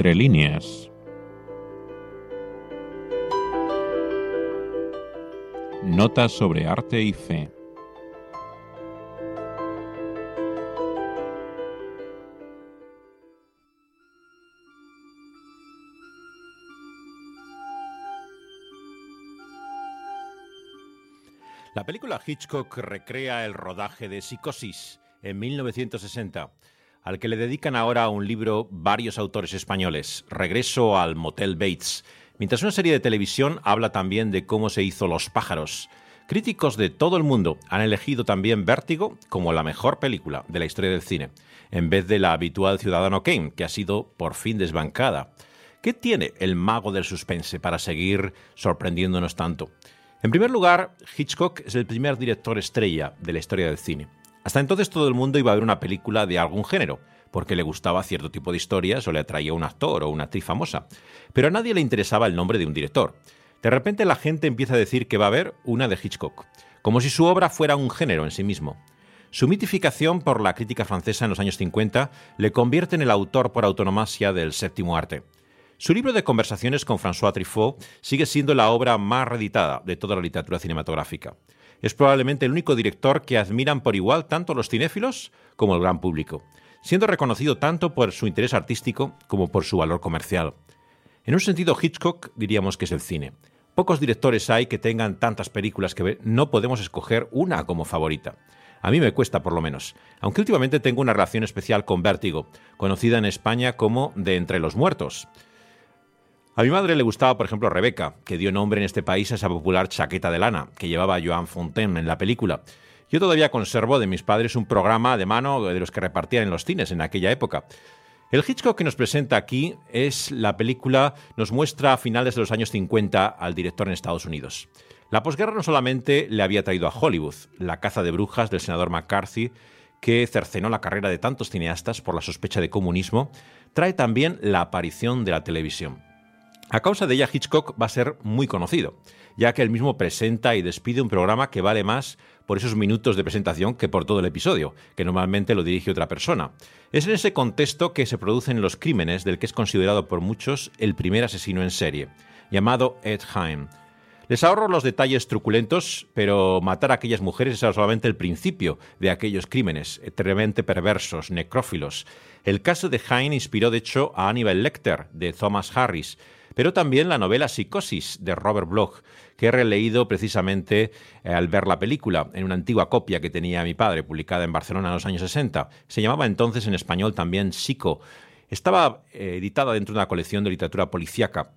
Entre líneas. Notas sobre arte y fe. La película Hitchcock recrea el rodaje de Psicosis en 1960 al que le dedican ahora un libro varios autores españoles, Regreso al Motel Bates, mientras una serie de televisión habla también de cómo se hizo Los pájaros. Críticos de todo el mundo han elegido también Vértigo como la mejor película de la historia del cine, en vez de la habitual Ciudadano Kane, que ha sido por fin desbancada. ¿Qué tiene el mago del suspense para seguir sorprendiéndonos tanto? En primer lugar, Hitchcock es el primer director estrella de la historia del cine. Hasta entonces todo el mundo iba a ver una película de algún género, porque le gustaba cierto tipo de historias o le atraía un actor o una actriz famosa. Pero a nadie le interesaba el nombre de un director. De repente la gente empieza a decir que va a haber una de Hitchcock, como si su obra fuera un género en sí mismo. Su mitificación por la crítica francesa en los años 50 le convierte en el autor por autonomasia del séptimo arte. Su libro de conversaciones con François Truffaut sigue siendo la obra más reeditada de toda la literatura cinematográfica es probablemente el único director que admiran por igual tanto los cinéfilos como el gran público, siendo reconocido tanto por su interés artístico como por su valor comercial. En un sentido, Hitchcock diríamos que es el cine. Pocos directores hay que tengan tantas películas que no podemos escoger una como favorita. A mí me cuesta por lo menos, aunque últimamente tengo una relación especial con Vértigo, conocida en España como De entre los muertos. A mi madre le gustaba, por ejemplo, Rebeca, que dio nombre en este país a esa popular chaqueta de lana que llevaba Joan Fontaine en la película. Yo todavía conservo de mis padres un programa de mano de los que repartían en los cines en aquella época. El Hitchcock que nos presenta aquí es la película, nos muestra a finales de los años 50 al director en Estados Unidos. La posguerra no solamente le había traído a Hollywood, la caza de brujas del senador McCarthy, que cercenó la carrera de tantos cineastas por la sospecha de comunismo, trae también la aparición de la televisión. A causa de ella, Hitchcock va a ser muy conocido, ya que él mismo presenta y despide un programa que vale más por esos minutos de presentación que por todo el episodio, que normalmente lo dirige otra persona. Es en ese contexto que se producen los crímenes del que es considerado por muchos el primer asesino en serie, llamado Ed Heim. Les ahorro los detalles truculentos, pero matar a aquellas mujeres era solamente el principio de aquellos crímenes, eternamente perversos, necrófilos. El caso de Heim inspiró de hecho a Hannibal Lecter, de Thomas Harris, pero también la novela Psicosis de Robert Bloch, que he releído precisamente eh, al ver la película en una antigua copia que tenía mi padre, publicada en Barcelona en los años 60. Se llamaba entonces en español también Psico. Estaba eh, editada dentro de una colección de literatura policíaca.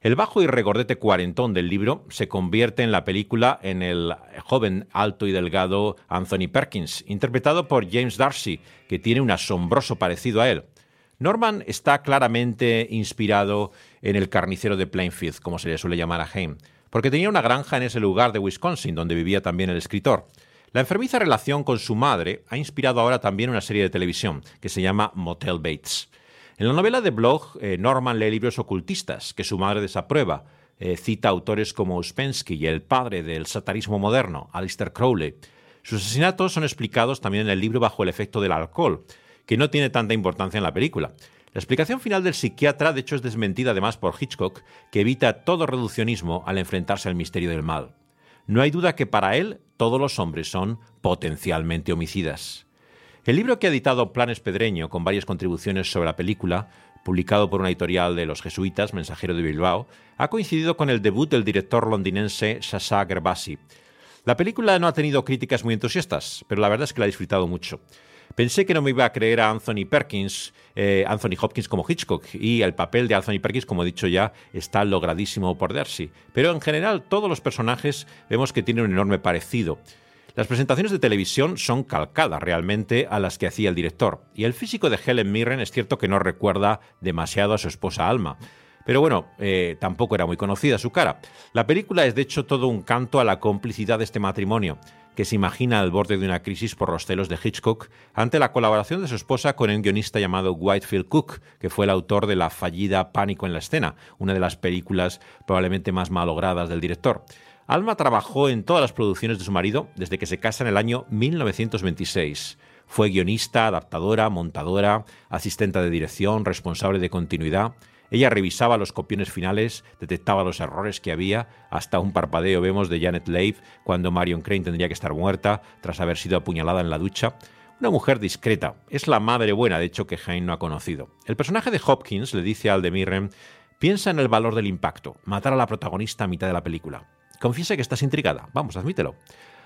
El bajo y regordete cuarentón del libro se convierte en la película en el joven, alto y delgado Anthony Perkins, interpretado por James Darcy, que tiene un asombroso parecido a él. Norman está claramente inspirado en el carnicero de Plainfield, como se le suele llamar a Haim, porque tenía una granja en ese lugar de Wisconsin donde vivía también el escritor. La enfermiza relación con su madre ha inspirado ahora también una serie de televisión que se llama Motel Bates. En la novela de Bloch, eh, Norman lee libros ocultistas que su madre desaprueba. Eh, cita autores como Uspensky y el padre del satanismo moderno, Alistair Crowley. Sus asesinatos son explicados también en el libro bajo el efecto del alcohol, que no tiene tanta importancia en la película. La explicación final del psiquiatra, de hecho, es desmentida además por Hitchcock, que evita todo reduccionismo al enfrentarse al misterio del mal. No hay duda que para él todos los hombres son potencialmente homicidas. El libro que ha editado Planes Pedreño, con varias contribuciones sobre la película, publicado por una editorial de los jesuitas, Mensajero de Bilbao, ha coincidido con el debut del director londinense Sasha Gervasi. La película no ha tenido críticas muy entusiastas, pero la verdad es que la he disfrutado mucho. Pensé que no me iba a creer a Anthony Perkins, eh, Anthony Hopkins como Hitchcock, y el papel de Anthony Perkins, como he dicho ya, está logradísimo por Darcy. Pero en general, todos los personajes vemos que tienen un enorme parecido. Las presentaciones de televisión son calcadas realmente a las que hacía el director, y el físico de Helen Mirren es cierto que no recuerda demasiado a su esposa Alma. Pero bueno, eh, tampoco era muy conocida su cara. La película es de hecho todo un canto a la complicidad de este matrimonio, que se imagina al borde de una crisis por los celos de Hitchcock ante la colaboración de su esposa con un guionista llamado Whitefield Cook, que fue el autor de la fallida Pánico en la escena, una de las películas probablemente más malogradas del director. Alma trabajó en todas las producciones de su marido desde que se casa en el año 1926. Fue guionista, adaptadora, montadora, asistente de dirección, responsable de continuidad. Ella revisaba los copiones finales, detectaba los errores que había, hasta un parpadeo vemos de Janet Leigh cuando Marion Crane tendría que estar muerta tras haber sido apuñalada en la ducha. Una mujer discreta, es la madre buena, de hecho, que Jane no ha conocido. El personaje de Hopkins le dice a Aldemirren, piensa en el valor del impacto, matar a la protagonista a mitad de la película. Confiese que estás intrigada, vamos, admítelo.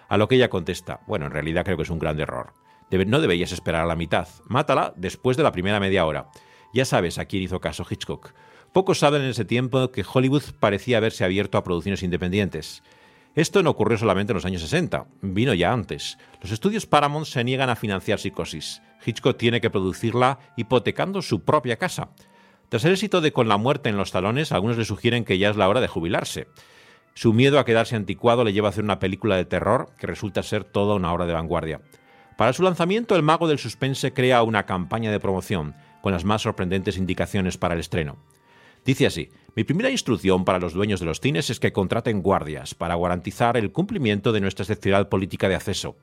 A lo que ella contesta, bueno, en realidad creo que es un gran error no deberías esperar a la mitad. Mátala después de la primera media hora. Ya sabes a quién hizo caso Hitchcock. Pocos saben en ese tiempo que Hollywood parecía haberse abierto a producciones independientes. Esto no ocurrió solamente en los años 60, vino ya antes. Los estudios Paramount se niegan a financiar Psicosis. Hitchcock tiene que producirla hipotecando su propia casa. Tras el éxito de Con la muerte en los talones, algunos le sugieren que ya es la hora de jubilarse. Su miedo a quedarse anticuado le lleva a hacer una película de terror que resulta ser toda una obra de vanguardia. Para su lanzamiento, el mago del suspense crea una campaña de promoción con las más sorprendentes indicaciones para el estreno. Dice así, mi primera instrucción para los dueños de los cines es que contraten guardias para garantizar el cumplimiento de nuestra excepcional política de acceso.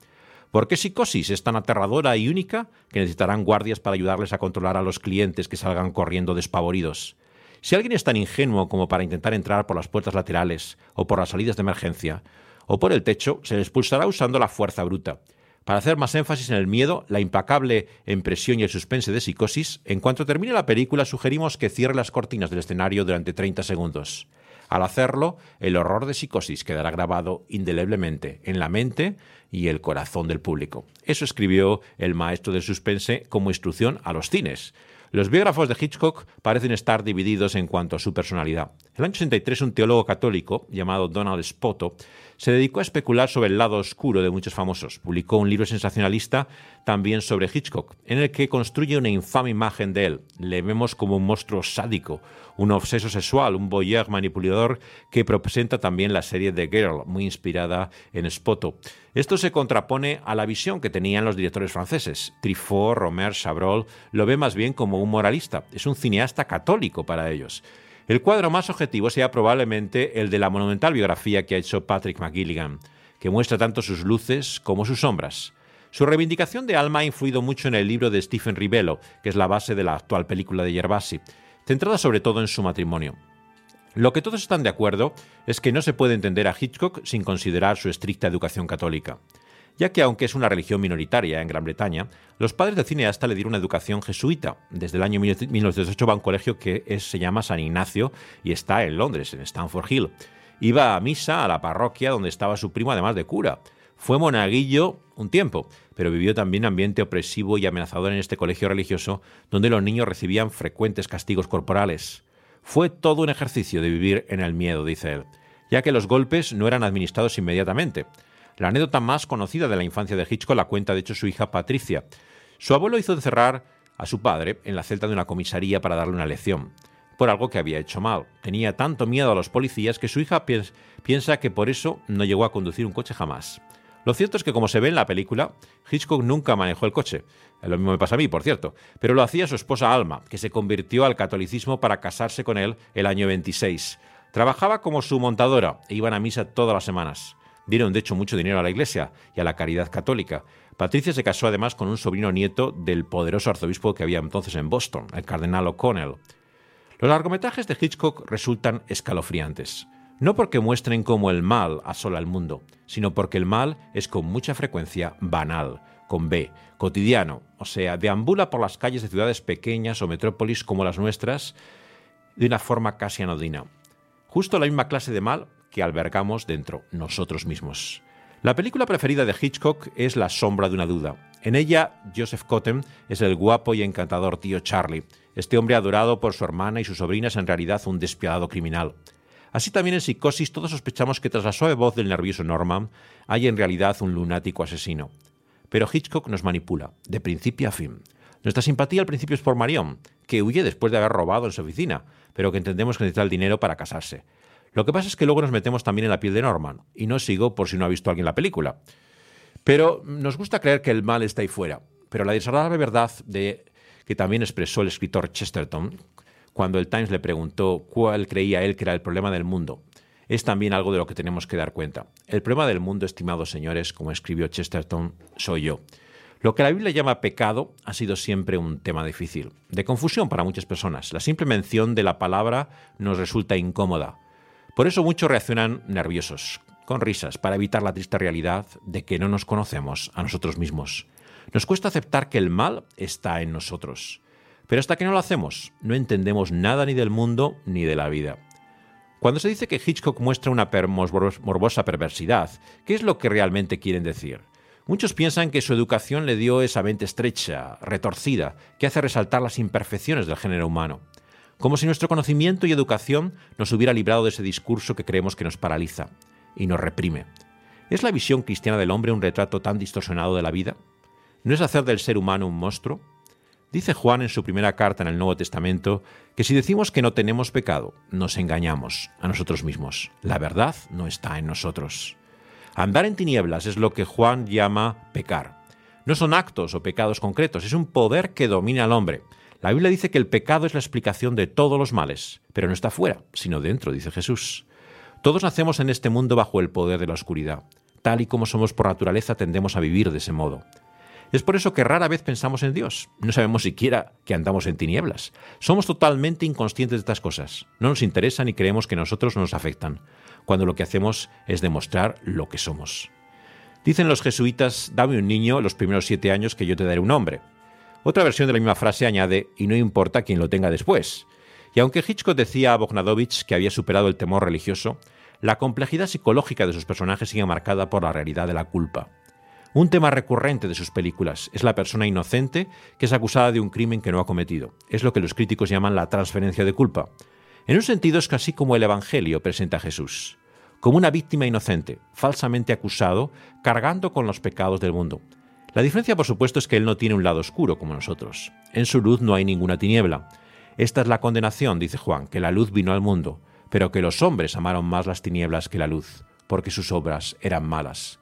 ¿Por qué Psicosis es tan aterradora y única que necesitarán guardias para ayudarles a controlar a los clientes que salgan corriendo despavoridos? Si alguien es tan ingenuo como para intentar entrar por las puertas laterales o por las salidas de emergencia o por el techo, se le expulsará usando la fuerza bruta. Para hacer más énfasis en el miedo, la implacable impresión y el suspense de psicosis, en cuanto termine la película sugerimos que cierre las cortinas del escenario durante 30 segundos. Al hacerlo, el horror de psicosis quedará grabado indeleblemente en la mente y el corazón del público. Eso escribió el maestro del suspense como instrucción a los cines. Los biógrafos de Hitchcock parecen estar divididos en cuanto a su personalidad. El año 83 un teólogo católico llamado Donald Spoto se dedicó a especular sobre el lado oscuro de muchos famosos. Publicó un libro sensacionalista también sobre Hitchcock, en el que construye una infame imagen de él. Le vemos como un monstruo sádico, un obseso sexual, un voyeur manipulador que presenta también la serie The Girl, muy inspirada en Spoto. Esto se contrapone a la visión que tenían los directores franceses. Truffaut, Romer, Chabrol lo ve más bien como un moralista. Es un cineasta católico para ellos. El cuadro más objetivo sea probablemente el de la monumental biografía que ha hecho Patrick McGilligan, que muestra tanto sus luces como sus sombras. Su reivindicación de alma ha influido mucho en el libro de Stephen Rivello, que es la base de la actual película de Gervasi, centrada sobre todo en su matrimonio. Lo que todos están de acuerdo es que no se puede entender a Hitchcock sin considerar su estricta educación católica, ya que aunque es una religión minoritaria en Gran Bretaña, los padres del cineasta le dieron una educación jesuita. Desde el año 1908 va a un colegio que se llama San Ignacio y está en Londres, en Stamford Hill. Iba a misa a la parroquia donde estaba su primo además de cura. Fue monaguillo un tiempo, pero vivió también ambiente opresivo y amenazador en este colegio religioso donde los niños recibían frecuentes castigos corporales. Fue todo un ejercicio de vivir en el miedo, dice él, ya que los golpes no eran administrados inmediatamente. La anécdota más conocida de la infancia de Hitchcock la cuenta de hecho su hija Patricia. Su abuelo hizo encerrar a su padre en la celda de una comisaría para darle una lección, por algo que había hecho mal. Tenía tanto miedo a los policías que su hija piensa que por eso no llegó a conducir un coche jamás. Lo cierto es que, como se ve en la película, Hitchcock nunca manejó el coche. Lo mismo me pasa a mí, por cierto. Pero lo hacía su esposa Alma, que se convirtió al catolicismo para casarse con él el año 26. Trabajaba como su montadora e iban a misa todas las semanas. Dieron, de hecho, mucho dinero a la iglesia y a la caridad católica. Patricia se casó además con un sobrino nieto del poderoso arzobispo que había entonces en Boston, el cardenal O'Connell. Los largometrajes de Hitchcock resultan escalofriantes. No porque muestren cómo el mal asola el mundo, sino porque el mal es con mucha frecuencia banal, con B, cotidiano, o sea, deambula por las calles de ciudades pequeñas o metrópolis como las nuestras de una forma casi anodina. Justo la misma clase de mal que albergamos dentro nosotros mismos. La película preferida de Hitchcock es La sombra de una duda. En ella, Joseph Cotten es el guapo y encantador tío Charlie. Este hombre adorado por su hermana y su sobrina es en realidad un despiadado criminal. Así también en Psicosis todos sospechamos que tras la suave voz del nervioso Norman hay en realidad un lunático asesino. Pero Hitchcock nos manipula, de principio a fin. Nuestra simpatía al principio es por Marion, que huye después de haber robado en su oficina, pero que entendemos que necesita el dinero para casarse. Lo que pasa es que luego nos metemos también en la piel de Norman, y no sigo por si no ha visto alguien la película. Pero nos gusta creer que el mal está ahí fuera. Pero la desagradable verdad de que también expresó el escritor Chesterton cuando el Times le preguntó cuál creía él que era el problema del mundo. Es también algo de lo que tenemos que dar cuenta. El problema del mundo, estimados señores, como escribió Chesterton, soy yo. Lo que la Biblia llama pecado ha sido siempre un tema difícil, de confusión para muchas personas. La simple mención de la palabra nos resulta incómoda. Por eso muchos reaccionan nerviosos, con risas, para evitar la triste realidad de que no nos conocemos a nosotros mismos. Nos cuesta aceptar que el mal está en nosotros. Pero hasta que no lo hacemos, no entendemos nada ni del mundo ni de la vida. Cuando se dice que Hitchcock muestra una morbosa perversidad, ¿qué es lo que realmente quieren decir? Muchos piensan que su educación le dio esa mente estrecha, retorcida, que hace resaltar las imperfecciones del género humano. Como si nuestro conocimiento y educación nos hubiera librado de ese discurso que creemos que nos paraliza y nos reprime. ¿Es la visión cristiana del hombre un retrato tan distorsionado de la vida? ¿No es hacer del ser humano un monstruo? Dice Juan en su primera carta en el Nuevo Testamento que si decimos que no tenemos pecado, nos engañamos a nosotros mismos. La verdad no está en nosotros. Andar en tinieblas es lo que Juan llama pecar. No son actos o pecados concretos, es un poder que domina al hombre. La Biblia dice que el pecado es la explicación de todos los males, pero no está fuera, sino dentro, dice Jesús. Todos nacemos en este mundo bajo el poder de la oscuridad. Tal y como somos por naturaleza tendemos a vivir de ese modo. Es por eso que rara vez pensamos en Dios. No sabemos siquiera que andamos en tinieblas. Somos totalmente inconscientes de estas cosas. No nos interesan y creemos que nosotros nos afectan cuando lo que hacemos es demostrar lo que somos. Dicen los jesuitas, dame un niño los primeros siete años que yo te daré un hombre. Otra versión de la misma frase añade, y no importa quién lo tenga después. Y aunque Hitchcock decía a Bogdanovich que había superado el temor religioso, la complejidad psicológica de sus personajes sigue marcada por la realidad de la culpa. Un tema recurrente de sus películas es la persona inocente que es acusada de un crimen que no ha cometido. Es lo que los críticos llaman la transferencia de culpa. En un sentido es casi como el Evangelio presenta a Jesús, como una víctima inocente, falsamente acusado, cargando con los pecados del mundo. La diferencia, por supuesto, es que Él no tiene un lado oscuro como nosotros. En su luz no hay ninguna tiniebla. Esta es la condenación, dice Juan, que la luz vino al mundo, pero que los hombres amaron más las tinieblas que la luz, porque sus obras eran malas.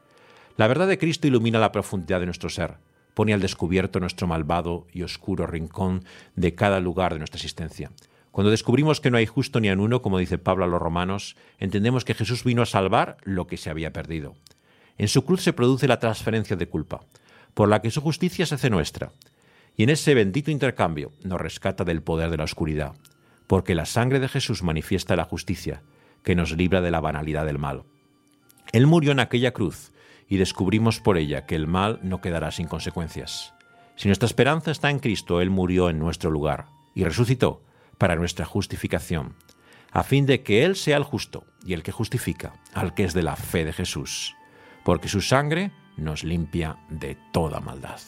La verdad de Cristo ilumina la profundidad de nuestro ser, pone al descubierto nuestro malvado y oscuro rincón de cada lugar de nuestra existencia. Cuando descubrimos que no hay justo ni en uno, como dice Pablo a los romanos, entendemos que Jesús vino a salvar lo que se había perdido. En su cruz se produce la transferencia de culpa, por la que su justicia se hace nuestra. Y en ese bendito intercambio nos rescata del poder de la oscuridad, porque la sangre de Jesús manifiesta la justicia, que nos libra de la banalidad del mal. Él murió en aquella cruz, y descubrimos por ella que el mal no quedará sin consecuencias. Si nuestra esperanza está en Cristo, Él murió en nuestro lugar y resucitó para nuestra justificación, a fin de que Él sea el justo y el que justifica al que es de la fe de Jesús, porque su sangre nos limpia de toda maldad.